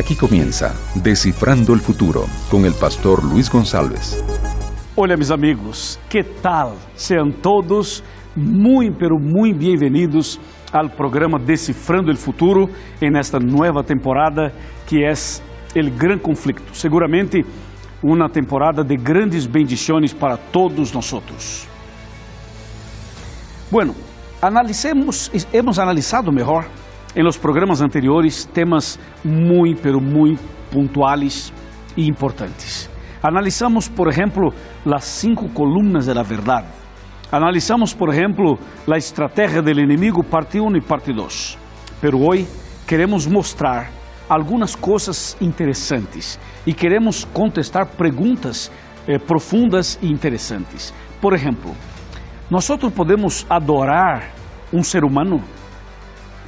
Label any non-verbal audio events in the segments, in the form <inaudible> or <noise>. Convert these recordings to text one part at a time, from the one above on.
Aquí comienza Descifrando el Futuro con el pastor Luis González. Olá, meus amigos, que tal? Sejam todos muito, pero muito bem-vindos ao programa Decifrando o Futuro em esta nova temporada que é o Gran Conflicto. Seguramente uma temporada de grandes bendições para todos nós. Bueno, analicemos, hemos analisado melhor em los programas anteriores temas muito, pero muito pontuais e importantes. Analizamos, por exemplo, as cinco colunas da verdade. Analizamos, por exemplo, a estratégia do inimigo, parte 1 e parte 2. Pero hoje queremos mostrar algumas coisas interessantes e queremos contestar perguntas eh, profundas e interessantes. Por exemplo, nós podemos adorar um ser humano?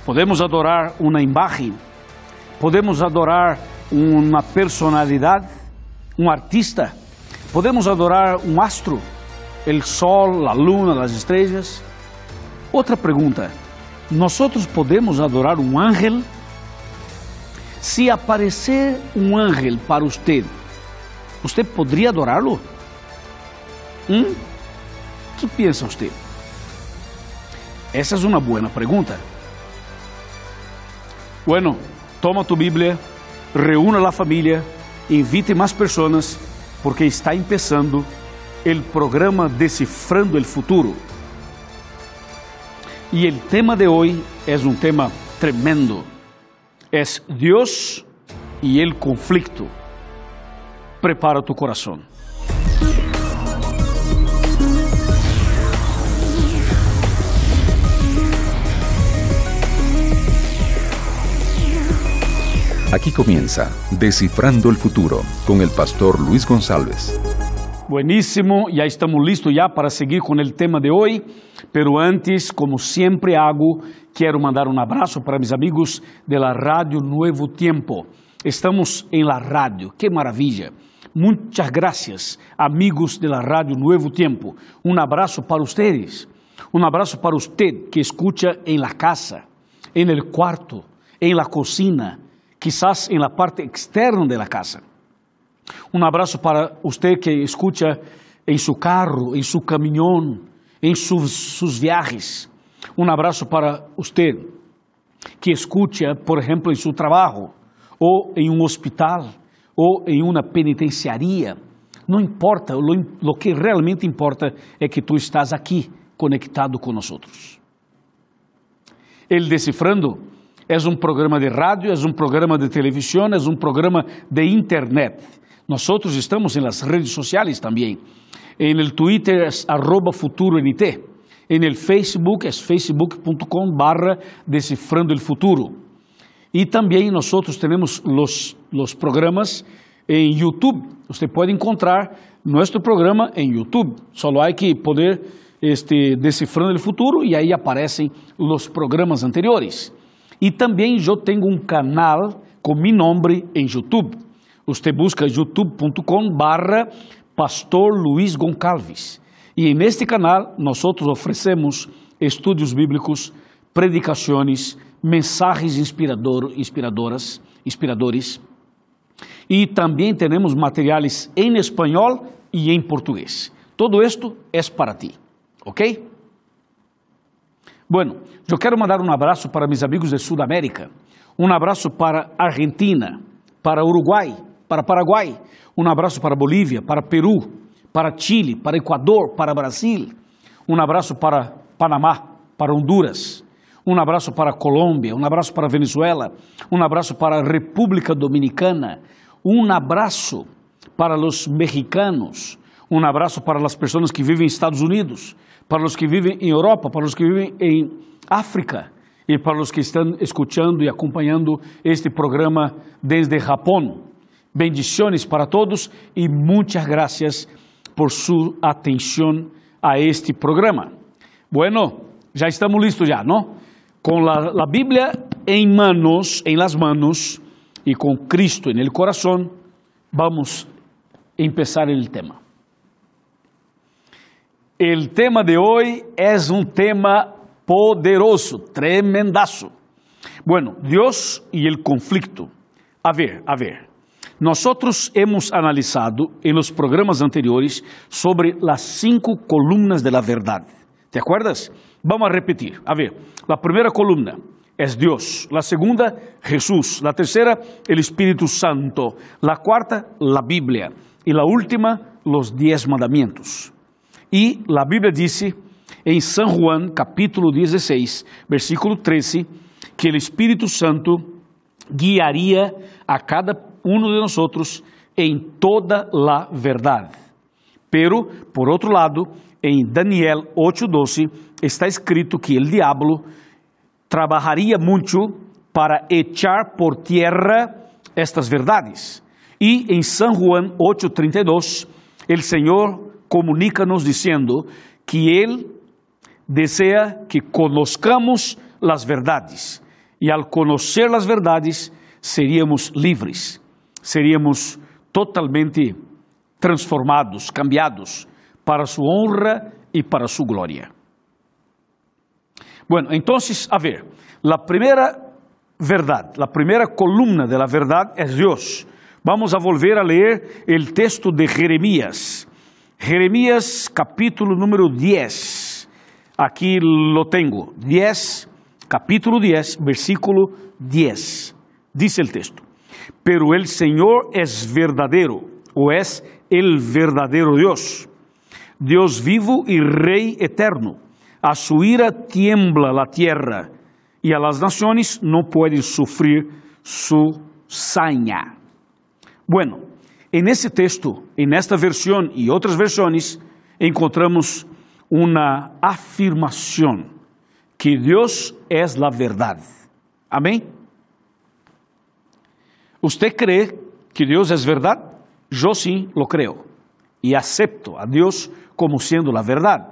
Podemos adorar uma imagem? Podemos adorar uma personalidade? Um artista? Podemos adorar um astro? O sol, a luna, as estrelas? Outra pergunta: nós podemos adorar um ángel? Se aparecer um ángel para você, você poderia adorá-lo? Hum? que pensa você? Essa é uma boa pergunta. Bueno, toma tu Bíblia, reúna a família, invite mais pessoas, porque está começando o programa Decifrando o Futuro. E o tema de hoje é um tema tremendo. É Deus e o conflito. Prepara tu coração. Aquí comienza Descifrando el Futuro con el pastor Luis González. Buenísimo, ya estamos listos ya para seguir con el tema de hoy, pero antes, como siempre hago, quiero mandar un abrazo para mis amigos de la Radio Nuevo Tiempo. Estamos en la radio, qué maravilla. Muchas gracias, amigos de la Radio Nuevo Tiempo. Un abrazo para ustedes. Un abrazo para usted que escucha en la casa, en el cuarto, en la cocina, quizás en la parte externa de la casa. Un abrazo para usted que escucha en su carro, en su camión, en sus, sus viajes. Un abrazo para usted que escucha, por ejemplo, en su trabajo, o en un hospital, o en una penitenciaría. Não importa, lo que realmente importa é que tu estás aqui conectado com nós. Ele decifrando é um programa de rádio, é um programa de televisão, é um programa de internet. Nós estamos em las redes sociais também. En el Twitter es arroba futuroNT. En el Facebook es facebook.com barra descifrando el futuro. E também nós temos los, los programas em YouTube. Você pode encontrar nosso programa em YouTube. Só há que poder este, decifrando el futuro e aí aparecem os programas anteriores. E também eu tenho um canal com meu nome em YouTube. Você busca youtube.com barra Pastor Luiz Goncalves. E neste canal nós oferecemos estudos bíblicos, predicações, mensagens inspirador, inspiradoras, inspiradores. E também temos materiais em espanhol e em português. Todo isto é para ti, ok? Bueno, eu quero mandar um abraço para meus amigos de Sudamérica, um abraço para Argentina, para Uruguai, para Paraguai, um abraço para Bolívia, para Peru, para Chile, para Equador, para Brasil, um abraço para Panamá, para Honduras, um abraço para Colômbia, um abraço para Venezuela, um abraço para a República Dominicana, um abraço para os mexicanos, um abraço para as pessoas que vivem nos Estados Unidos, para os que vivem em Europa, para os que vivem em África e para os que estão escutando e acompanhando este programa desde Japão. Bendiciones para todos e muitas graças por sua atenção a este programa. Bueno, já estamos listos já, ¿no? Com a Bíblia em manos, em las manos e com Cristo en el corazón, vamos empezar el tema. El tema de hoy es un tema poderoso, tremendazo. Bueno, Dios y el conflicto. A ver, a ver. Nosotros hemos analizado en los programas anteriores sobre las cinco columnas de la verdad. ¿Te acuerdas? Vamos a repetir. A ver, la primera columna es Dios, la segunda Jesús, la tercera el Espíritu Santo, la cuarta la Biblia y la última los diez mandamientos. Y la Biblia dice en San Juan capítulo 16, versículo 13, que el Espíritu Santo guiaría a cada uno de nosotros en toda la verdad. Pero, por outro lado, em Daniel 8:12 está escrito que o diabo trabalharia muito para echar por tierra estas verdades. E em São Juan 8:32, o Senhor comunica-nos dizendo que ele deseja que conozcamos as verdades. E ao conhecer as verdades, seríamos livres, seríamos totalmente transformados, cambiados para su honra y para su gloria. Bueno, entonces, a ver, la primera verdad, la primera columna de la es Dios. Vamos a volver a leer el texto de Jeremías. Jeremías capítulo número 10. Aquí lo tengo. 10, capítulo 10, versículo 10. Dice el texto. Pero el Señor es verdadero, o es el verdadero Dios Deus vivo e Rei eterno. A su ira tiembla la tierra e a las naciones no pueden sufrir su saña. Bueno, en ese texto, en esta versión y otras versiones, encontramos una afirmación que Dios es la verdad. Amén. ¿Usted cree que Dios es verdad? Yo sí lo creo y acepto a Dios como sendo a verdade.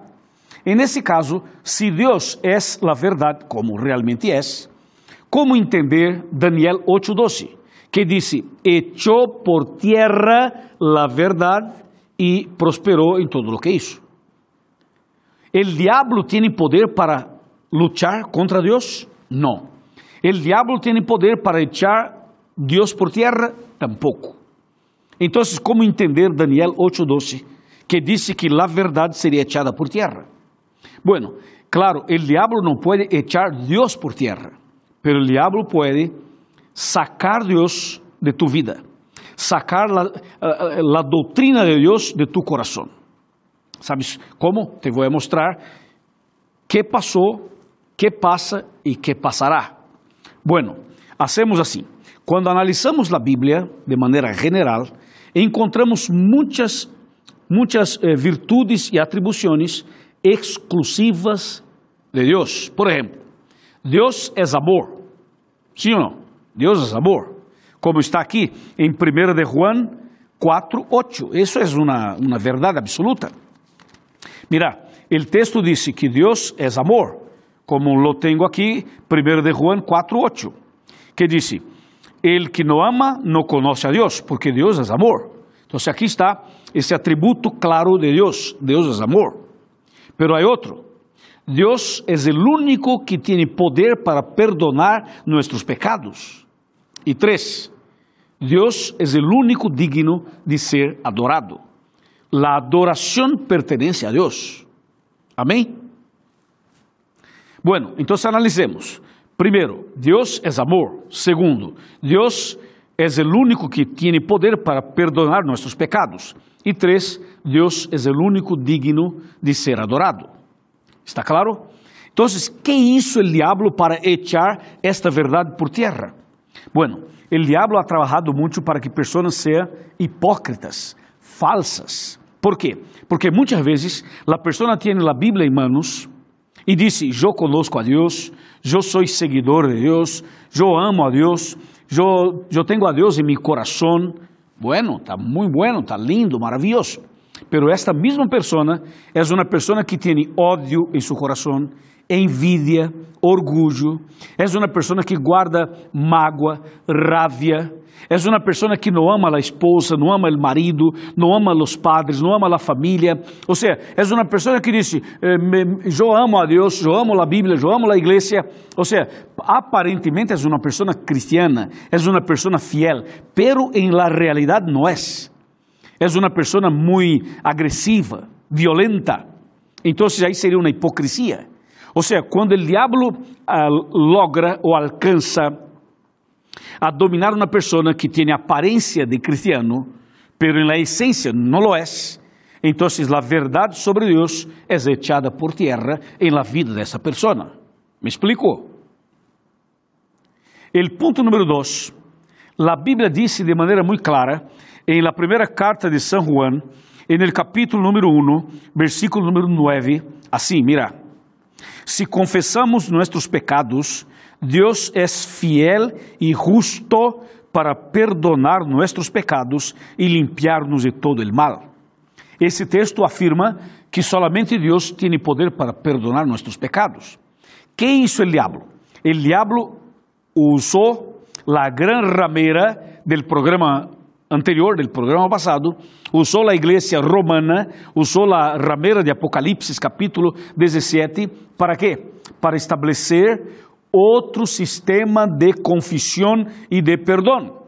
En esse caso, se Deus é a verdade, como realmente é, como entender Daniel 8:12, que disse: echou por tierra la verdade e prosperou em todo o que hizo. ¿El diablo tiene poder para luchar contra Deus? Não. ¿El diablo tiene poder para echar Deus por tierra? Tampoco. Então, como entender Daniel 8:12? que disse que a verdade seria echada por tierra. Bueno, claro, el diablo no puede echar Dios por tierra, pero el diablo puede sacar Dios de tu vida, sacar la, la doutrina de Dios de tu corazón. ¿Sabes cómo? Te voy a mostrar qué pasó, qué pasa y qué pasará. Bueno, hacemos assim. Quando analisamos a Bíblia de maneira general, encontramos muitas muitas eh, virtudes e atribuições exclusivas de Deus. Por exemplo, Deus é amor. Sim ou não? Deus é amor. Como está aqui em 1 de Juan 4, 8. Isso é uma, uma verdade absoluta. Mira, o texto diz que Deus é amor, como lo tenho aqui, 1 de Juan 4, 8, que diz: El que não ama não conhece a Deus, porque Deus é amor. Então, aqui está esse atributo claro de Deus. Deus é amor. Pero há outro. Deus é o único que tem poder para perdonar nossos pecados. E três, Deus é o único digno de ser adorado. A adoração pertence a Deus. Amém? Bueno, então analicemos. Primeiro, Deus é amor. Segundo, Deus é o único que tem poder para perdonar nossos pecados. E três, Deus é o único digno de ser adorado. ¿Está claro? Então, que hizo o diabo para echar esta verdade por tierra? Bueno, o diabo ha trabajado muito para que pessoas sejam hipócritas, falsas. ¿Por quê? Porque muitas vezes a pessoa tem a Bíblia em manos e diz: Eu conosco a Deus, eu sou seguidor de Deus, eu amo a Deus, eu, eu tenho a Deus em meu coração. Bueno, está muito bueno, está lindo, maravilhoso. Pero esta mesma pessoa é uma pessoa que tem ódio em seu coração, envidia, orgulho. És uma pessoa que guarda mágoa, rávia. És uma pessoa que não ama a esposa, não ama o marido, não ama os padres, não ama a família. Ou seja, és uma pessoa que diz: Eu amo a Deus, eu amo a Bíblia, eu amo a igreja. Ou seja, aparentemente és uma pessoa cristiana, és uma pessoa fiel, pero em la realidade não és. És uma pessoa muito agressiva, violenta. Então, aí seria uma hipocrisia. Ou seja, quando o diabo uh, logra ou alcança a dominar uma pessoa que tem aparência de cristiano, pero em la essência não lo é, então a verdade sobre Deus é echada por terra em la vida dessa pessoa. ¿Me explico? O ponto número dois, a Bíblia diz de maneira muito clara, em la primeira carta de São Juan, en el capítulo número 1, versículo número 9, assim, mira, si confessamos nossos pecados, Deus é fiel e justo para perdonar nossos pecados e limpiar-nos de todo el mal. Esse texto afirma que solamente Deus tem poder para perdonar nossos pecados. Que hizo o diabo? O diabo usou a gran ramera del programa anterior, del programa passado, usou a igreja romana, usou a ramera de Apocalipse, capítulo 17, para quê? Para estabelecer outro sistema de confissão e de perdão.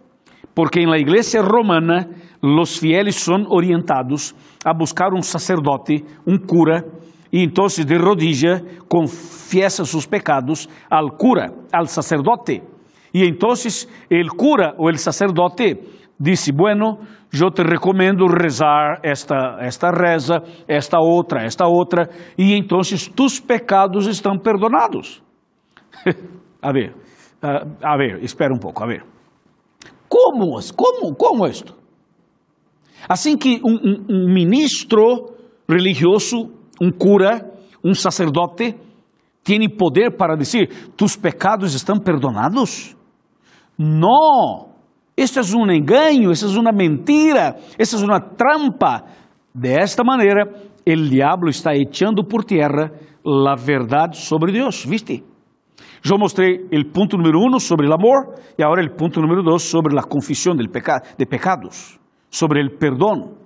Porque em la igreja romana, os fieles são orientados a buscar um sacerdote, um cura, e então de rodilha confiesa seus pecados al cura, al sacerdote. E então o cura ou o sacerdote disse: Bueno, eu te recomendo rezar esta, esta reza, esta outra, esta outra, e então tus pecados estão perdonados. <laughs> a ver, a ver, espera um pouco, a ver. Como, como, como isto? Assim que um, um, um ministro religioso, um cura, um sacerdote, tem poder para dizer: tus pecados estão perdonados? Não. Isso é um engano, isso é uma mentira, isso é uma trampa. Desta maneira, o diabo está echando por terra a verdade sobre Deus, ¿viste? Eu mostrei o ponto número um sobre o amor e agora o ponto número dois sobre a confissão de, peca de pecados, sobre o perdão.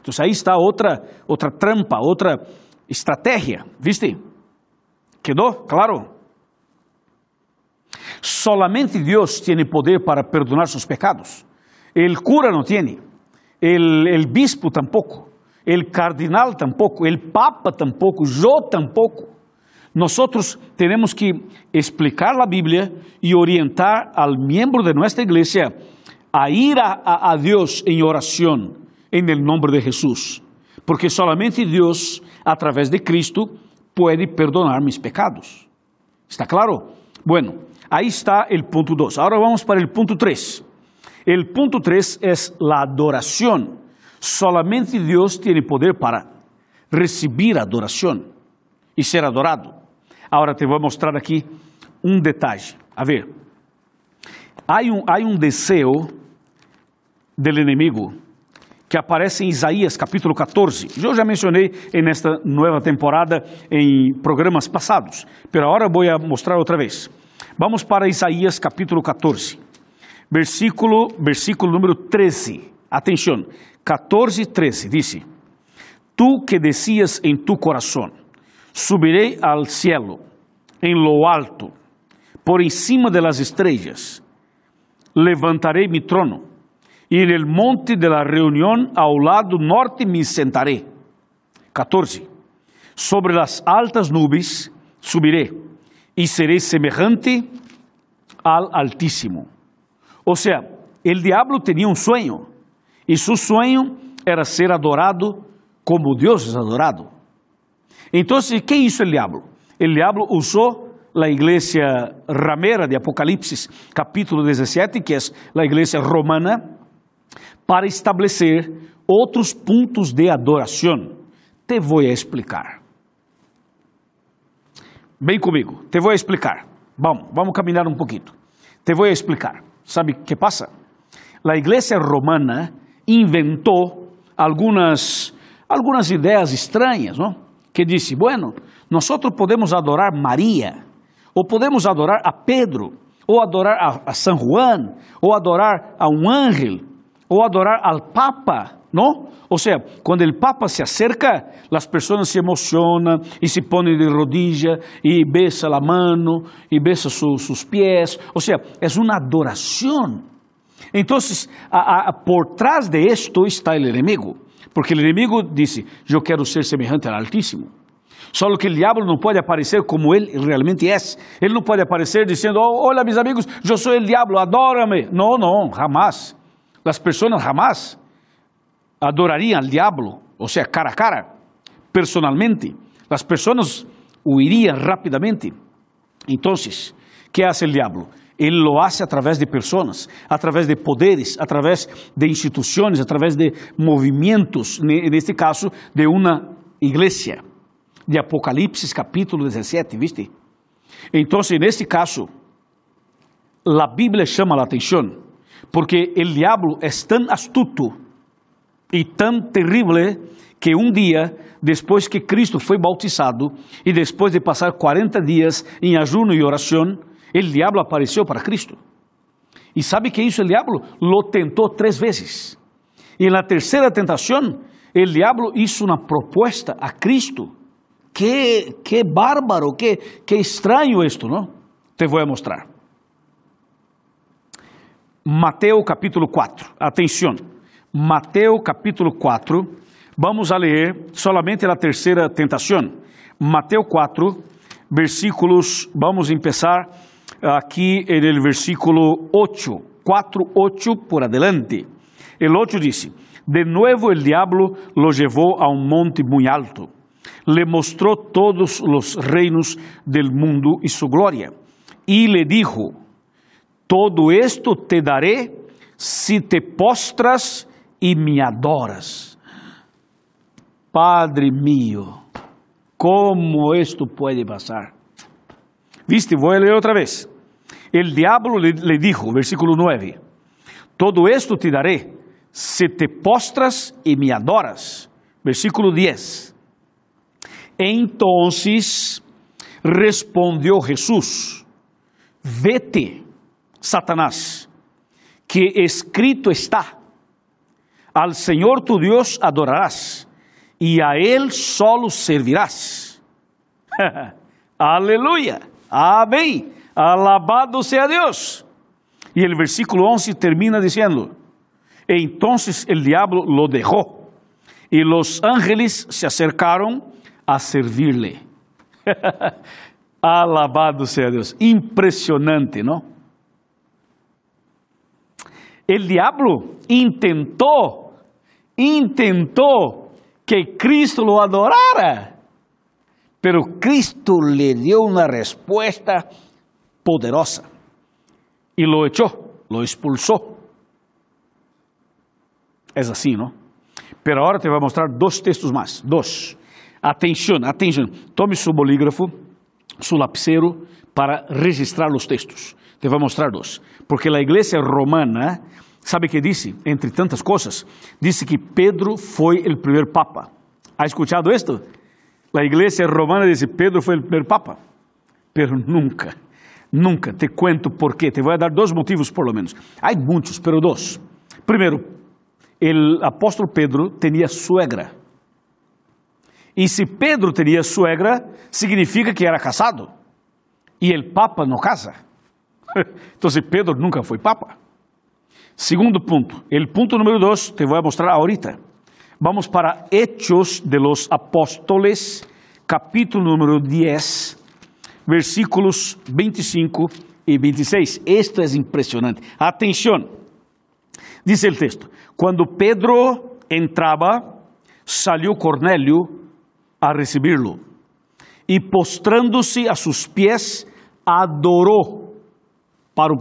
Então aí está outra, outra trampa, outra estratégia, ¿viste? Quedou claro? Solamente Dios tiene poder para perdonar sus pecados. El cura no tiene, el, el bispo tampoco, el cardinal tampoco, el papa tampoco, yo tampoco. Nosotros tenemos que explicar la Biblia y orientar al miembro de nuestra iglesia a ir a, a, a Dios en oración en el nombre de Jesús. Porque solamente Dios, a través de Cristo, puede perdonar mis pecados. ¿Está claro? Bueno, Aí está o ponto 2. Agora vamos para o ponto 3. O ponto 3 é a adoração. Solamente Deus tem poder para receber adoração e ser adorado. Agora te vou mostrar aqui um detalhe. A ver, há um, há um desejo do inimigo que aparece em Isaías capítulo 14. Eu já mencionei nesta nova temporada em programas passados, mas agora vou mostrar outra vez. Vamos para Isaías capítulo 14, versículo, versículo número 13. Atenção, 14, 13, diz: Tu que decías em tu coração, subirei al cielo, em lo alto, por encima de las estrellas, levantarei mi trono, e en el monte de la reunión ao lado norte me sentaré. 14. Sobre las altas nubes subiré e serei semejante al Altíssimo. Ou seja, o diabo tinha um sonho, e seu sonho era ser adorado como Deus é adorado. Então, que hizo o diabo? O diabo usou a igreja ramera de Apocalipse, capítulo 17, que é a igreja romana, para estabelecer outros pontos de adoração. Te vou explicar. Vem comigo, te vou explicar. Vamos, vamos caminhar um pouquinho. Te vou explicar. Sabe o que passa? A igreja romana inventou algumas, algumas ideias estranhas, não? que disse: Bueno, nós podemos adorar Maria, ou podemos adorar a Pedro, ou adorar a, a San Juan, ou adorar a um ángel, ou adorar al Papa, não? Ou seja, quando o Papa se acerca, as pessoas se emocionam e se põem de rodilha e besa a mão e besa su, sus pés. Ou seja, é uma adoração. Então, a, a, por trás de esto está o inimigo. Porque o inimigo disse: Eu quero ser semelhante ao Altíssimo. Só que o diabo não pode aparecer como ele realmente é. Ele não pode aparecer dizendo: oh, Olha, meus amigos, eu sou o diabo, adora-me. Não, não, jamais. As pessoas jamais adorariam ao diabo, ou seja, cara a cara, personalmente. As pessoas huiriam rapidamente. Então, que faz o diabo? Ele lo hace através de pessoas, através de poderes, através de instituições, através de movimentos, neste caso, de uma igreja. De Apocalipse capítulo 17, ¿viste? Então, neste caso, a Bíblia chama a atenção, porque o diabo é tão astuto e tão terrível que um dia, depois que Cristo foi bautizado e depois de passar 40 dias em ajuno e oração, o diabo apareceu para Cristo. E sabe que isso o diabo lo tentou três vezes. E na terceira tentação, o diabo hizo uma proposta a Cristo. Que, que bárbaro, que, que estranho isto, não? Te vou mostrar. Mateus capítulo 4. Atenção. Mateus capítulo 4. Vamos a ler solamente a terceira tentação. Mateus 4, versículos, vamos começar aqui no versículo 8, 4, 8 por adelante. El 8 dice, de nuevo el diablo lo llevó a un monte muy alto, le mostró todos los reinos del mundo y su gloria, y le dijo, todo esto te daré si te postras y me adoras. Padre mío, ¿cómo esto puede pasar? Viste, voy a leer otra vez. El diablo le, le dijo, versículo 9, todo esto te daré si te postras y me adoras. Versículo 10. Entonces respondió Jesús, vete, Satanás, que escrito está, al Señor tu Dios adorarás y a Él solo servirás. <laughs> Aleluya. Amém. Alabado sea Deus. E o versículo 11 termina dizendo: Entonces el diablo lo dejó y los ángeles se acercaron a servirle. <laughs> Alabado sea Deus. Impressionante, não? El diablo intentou, intentou que Cristo lo adorara. Pero Cristo le dio una respuesta poderosa y lo echó, lo expulsó. Es así, ¿no? Pero ahora te voy a mostrar dos textos más, dos. Atención, atención. Tome su bolígrafo, su lapicero para registrar los textos. Te voy a mostrar dos. Porque la iglesia romana, ¿sabe qué dice? Entre tantas cosas, dice que Pedro fue el primer papa. ¿Ha escuchado esto? A igreja romana diz: Pedro foi o primeiro papa. Pero nunca, nunca. Te cuento por quê. Te vou dar dois motivos, por lo menos. Há muitos, pero dois. Primeiro, o apóstolo Pedro tinha suegra. E se Pedro tinha suegra, significa que era casado. E o papa não casa. <laughs> Então, Pedro nunca foi papa. Segundo ponto, o ponto número dois, te vou mostrar ahorita. Vamos para Hechos de los Apóstoles, capítulo número 10, versículos 25 e 26. Esto é impressionante. Atenção. Diz o texto: Quando Pedro entrava, saiu Cornélio a recebê-lo e postrando-se a seus pés, adorou. Para um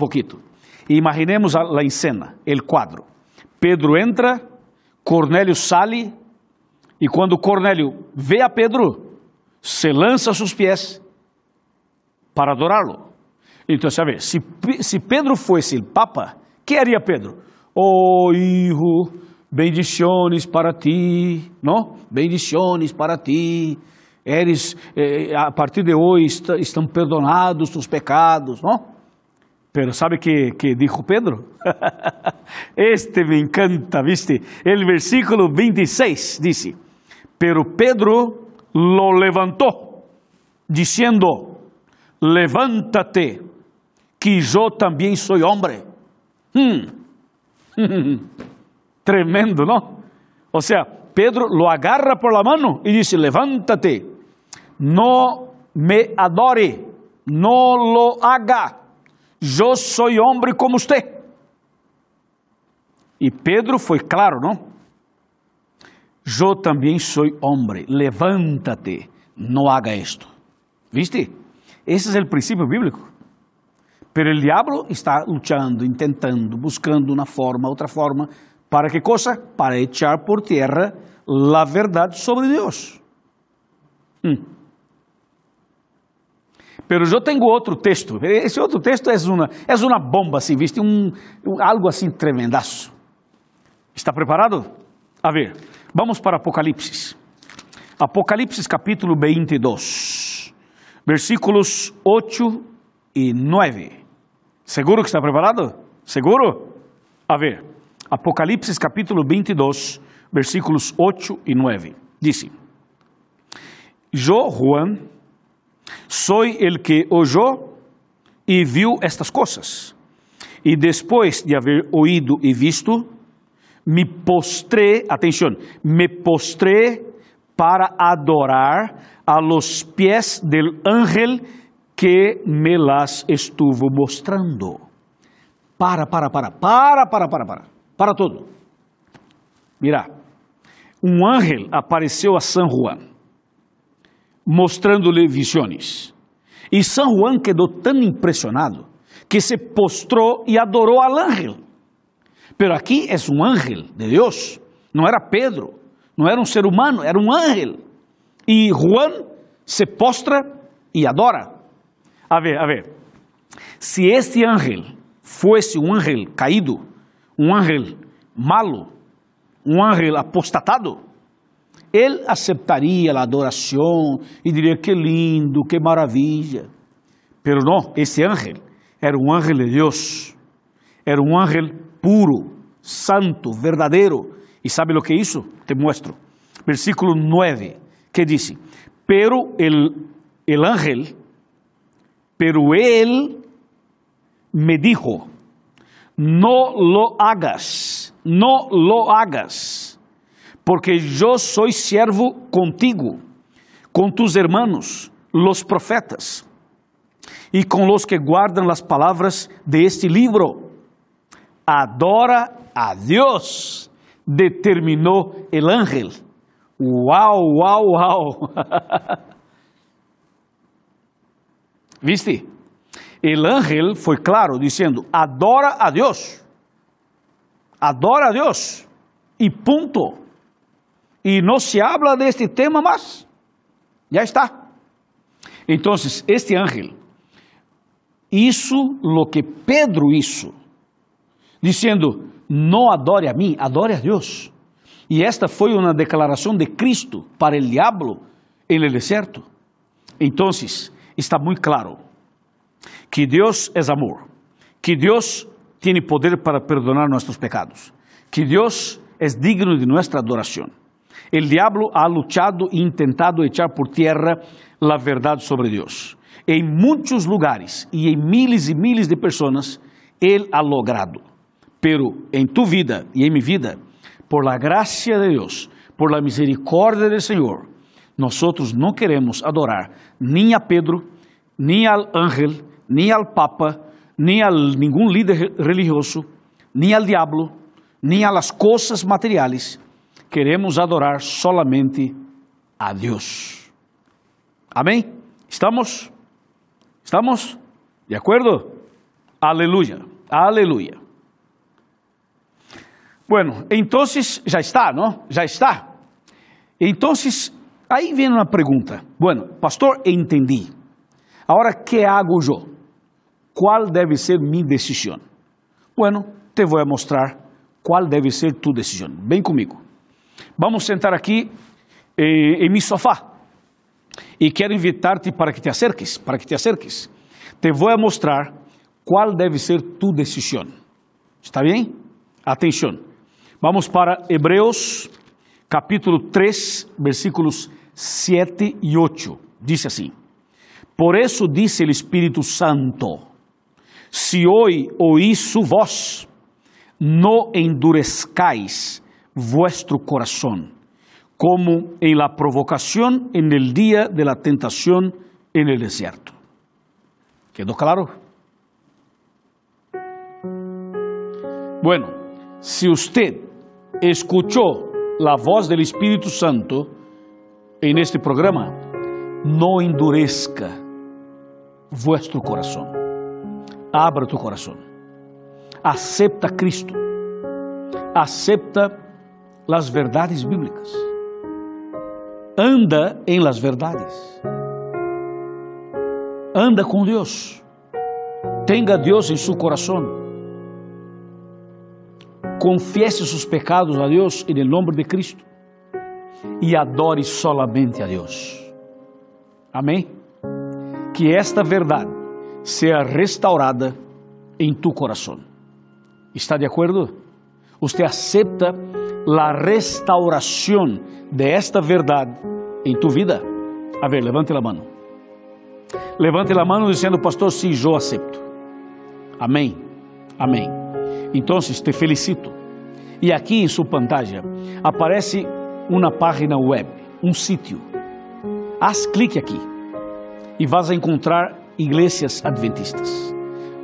pouquinho. Imaginemos a escena, o quadro. Pedro entra, Cornélio sale e quando Cornélio vê a Pedro, se lança a seus pés para adorá-lo. Então, sabe, se, se Pedro fosse o Papa, que haria Pedro? Oh, hijo, bendiciones para ti, não? Bendiciones para ti. eres, eh, a partir de hoje est estão perdonados tus pecados, não? Pero sabe que que dijo Pedro? <laughs> este me encanta, ¿viste? El versículo 26 dice, pero Pedro lo levantó, diciendo, levántate, que yo también soy hombre. Hmm. <laughs> Tremendo, ¿no? O sea, Pedro lo agarra por la mano y dice, levántate, no me adore, no lo haga, yo soy hombre como usted. E Pedro foi claro, não? Eu também sou homem, levántate, não haga isto. ¿Viste? Esse é o princípio bíblico. Pero o diabo está lutando, tentando, buscando uma forma, outra forma, para que coisa? Para echar por terra a verdade sobre Deus. Hum. Pero eu tenho outro texto. Esse outro texto é uma, é uma bomba, assim, viste? Um, algo assim tremendaço. Está preparado? A ver, vamos para Apocalipse. Apocalipse capítulo 22, versículos 8 e 9. Seguro que está preparado? Seguro? A ver, Apocalipse capítulo 22, versículos 8 e 9. Dice: Eu, Juan, soy el que oyó e viu estas coisas. E depois de haver oído e visto, me postré, atenção, me postré para adorar a los pies del ángel que me las estuvo mostrando. Para, para, para, para, para, para, para, para todo. Mira, um ángel apareceu a San Juan, mostrando-lhe visões. E San Juan quedou tão impressionado que se postrou e adorou al ángel. Pero aqui é um ángel de Deus, não era Pedro, não era um ser humano, era um ángel. E Juan se postra e adora. A ver, a ver, se este ángel fosse um ángel caído, um ángel malo, um ángel apostatado, ele aceitaria a adoração e diria que lindo, que maravilha. Pero não, esse ángel era um ángel de Deus, era um ángel puro, santo, verdadeiro. E sabe o que é isso? Te muestro. Versículo 9, que diz: Pero el, el ángel, pero él me dijo, no lo hagas, no lo hagas, porque yo soy siervo contigo, con tus hermanos, los profetas, y con los que guardan las palabras de este libro. Adora a Deus, determinou el ángel. Uau, uau, uau. ¿Viste? El ángel foi claro dizendo: adora a Deus. Adora a Deus. E ponto. E não se habla deste tema mais. Já está. Então, este ángel isso lo que Pedro hizo, dizendo: não adore a mim, adore a Deus. E esta foi uma declaração de Cristo para o diabo em el deserto. Então, está muito claro que Deus é amor, que Deus tem poder para perdonar nossos pecados, que Deus é digno de nossa adoração. O diabo ha luchado e intentado echar por tierra a verdade sobre Deus. Em muitos lugares e em miles e miles de pessoas, ele ha logrado pero en tu vida y en mi vida, por la gracia de Dios, por la misericordia del Señor, nosotros no queremos adorar ni a Pedro, ni al ángel, ni al papa, ni a ningún líder religioso, ni al diablo, ni a las cosas materiales. Queremos adorar solamente a Dios. Amém? ¿Estamos? ¿Estamos? ¿De acuerdo? Aleluya, aleluya. Bueno, entonces já está, ¿no? Já está. Entonces, aí vem uma pergunta. Bueno, pastor, entendi. Agora, que hago eu? Qual deve ser minha decisão? Bueno, te vou mostrar qual deve ser tu decisão. Vem comigo. Vamos sentar aqui eh, em mi sofá. E quero invitar-te para que te acerques, para que te acerques. Te vou mostrar qual deve ser tu decisão. Está bem? Atenção. Vamos para Hebreus, capítulo 3, versículos 7 e 8. Diz assim: Por isso disse o Espírito Santo: Se hoje oís su voz, no endurezcáis vuestro corazón, como en la provocación en el día de la tentación en el desierto. ¿Quedó claro? Bueno, si usted escuchó la voz del Espíritu Santo en este programa, no endurezca vuestro corazón. Abra tu corazón. Acepta a Cristo. Acepta las verdades bíblicas. Anda em las verdades. Anda com Deus. Tenga Deus em seu coração. Confiese seus pecados a Deus em nome de Cristo e adore solamente a Deus. Amém? Que esta verdade seja restaurada em tu coração. Está de acordo? Você aceita a restauração de esta verdade em tu vida? A ver, levante a mão. Levante a mão dizendo, pastor, sim, eu acepto. Amém. Amém. Então, te felicito. E aqui em sua pantalla aparece uma página web, um sítio. Haz clique aqui e vas a encontrar igrejas adventistas.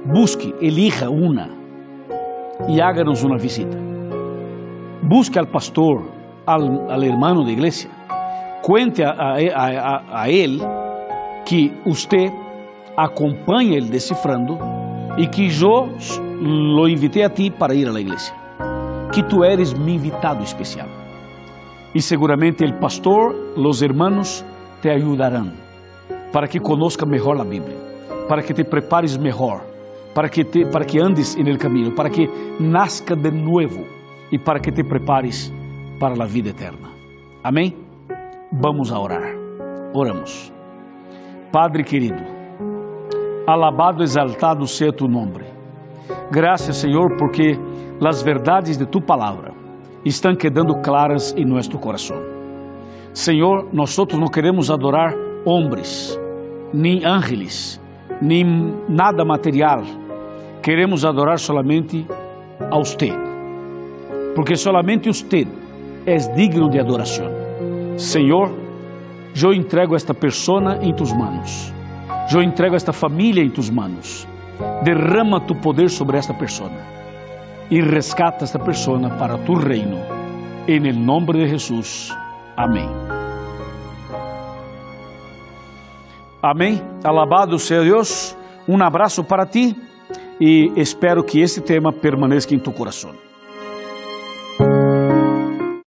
Busque, elija uma e háganos uma visita. Busque al pastor, al, al hermano de igreja. Cuente a, a, a, a él que usted acompanha ele decifrando e que eu lo invitei a ti para ir a la igreja. Que tu eres mi invitado especial. E seguramente el pastor, los hermanos te ajudarão para que conozca melhor a Bíblia, para que te prepares melhor, para que, te, para que andes en el camino, para que nazca de nuevo e para que te prepares para a vida eterna. Amém? Vamos a orar. Oramos. Padre querido, alabado, exaltado seja tu nome. Graças, Senhor, porque as verdades de tu palavra estão quedando claras em nosso coração. Senhor, nós não queremos adorar homens, nem ángeles, nem nada material. Queremos adorar solamente a Você, porque solamente Você é digno de adoração. Senhor, eu entrego esta pessoa em tus manos. Eu entrego esta família em tus manos. Derrama tu poder sobre esta pessoa e rescata esta pessoa para tu reino. En el nombre de Jesús. Amém. Amém. Alabado seja Deus. Um abraço para ti e espero que este tema permaneça em tu coração. Thank you.